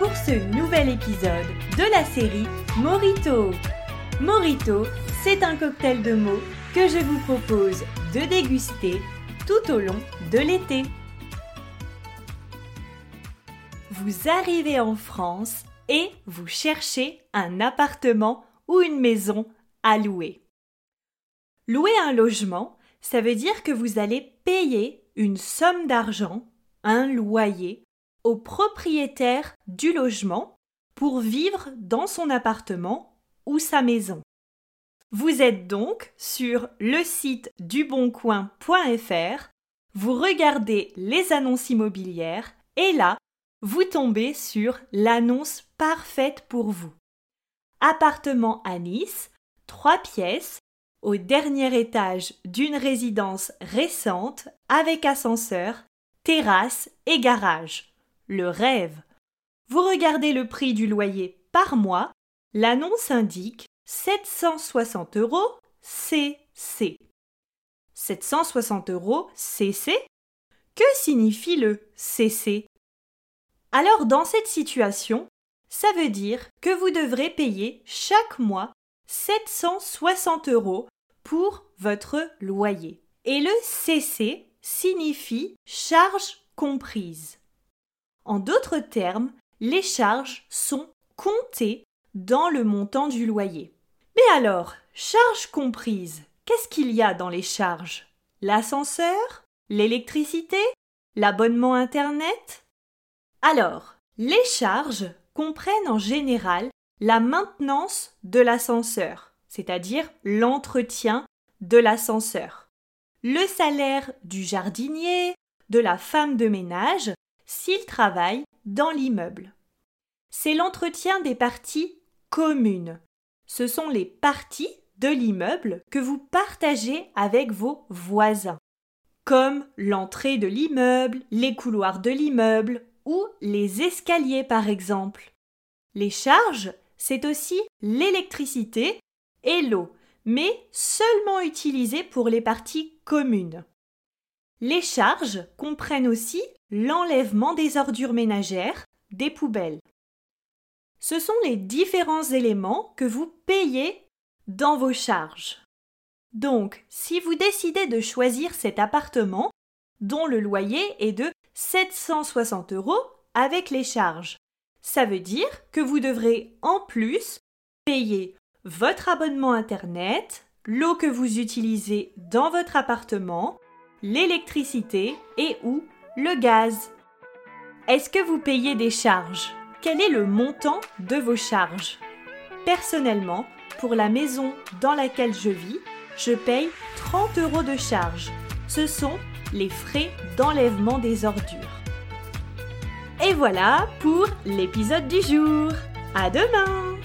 pour ce nouvel épisode de la série Morito. Morito, c'est un cocktail de mots que je vous propose de déguster tout au long de l'été. Vous arrivez en France et vous cherchez un appartement ou une maison à louer. Louer un logement, ça veut dire que vous allez payer une somme d'argent, un loyer, au propriétaire du logement pour vivre dans son appartement ou sa maison. Vous êtes donc sur le site duboncoin.fr, vous regardez les annonces immobilières et là, vous tombez sur l'annonce parfaite pour vous. Appartement à Nice, trois pièces, au dernier étage d'une résidence récente avec ascenseur, terrasse et garage le rêve. Vous regardez le prix du loyer par mois, l'annonce indique 760 euros CC. 760 euros CC Que signifie le CC Alors dans cette situation, ça veut dire que vous devrez payer chaque mois 760 euros pour votre loyer. Et le CC signifie charge comprise. En d'autres termes, les charges sont comptées dans le montant du loyer. Mais alors, charges comprises, qu'est-ce qu'il y a dans les charges? L'ascenseur? L'électricité? L'abonnement Internet? Alors, les charges comprennent en général la maintenance de l'ascenseur, c'est-à-dire l'entretien de l'ascenseur, le salaire du jardinier, de la femme de ménage s'il travaille dans l'immeuble. C'est l'entretien des parties communes. Ce sont les parties de l'immeuble que vous partagez avec vos voisins, comme l'entrée de l'immeuble, les couloirs de l'immeuble ou les escaliers par exemple. Les charges, c'est aussi l'électricité et l'eau, mais seulement utilisées pour les parties communes. Les charges comprennent aussi l'enlèvement des ordures ménagères, des poubelles. Ce sont les différents éléments que vous payez dans vos charges. Donc, si vous décidez de choisir cet appartement, dont le loyer est de 760 euros avec les charges, ça veut dire que vous devrez en plus payer votre abonnement Internet, l'eau que vous utilisez dans votre appartement, l'électricité et ou le gaz. Est-ce que vous payez des charges? Quel est le montant de vos charges? Personnellement, pour la maison dans laquelle je vis, je paye 30 euros de charges. Ce sont les frais d'enlèvement des ordures. Et voilà pour l'épisode du jour. À demain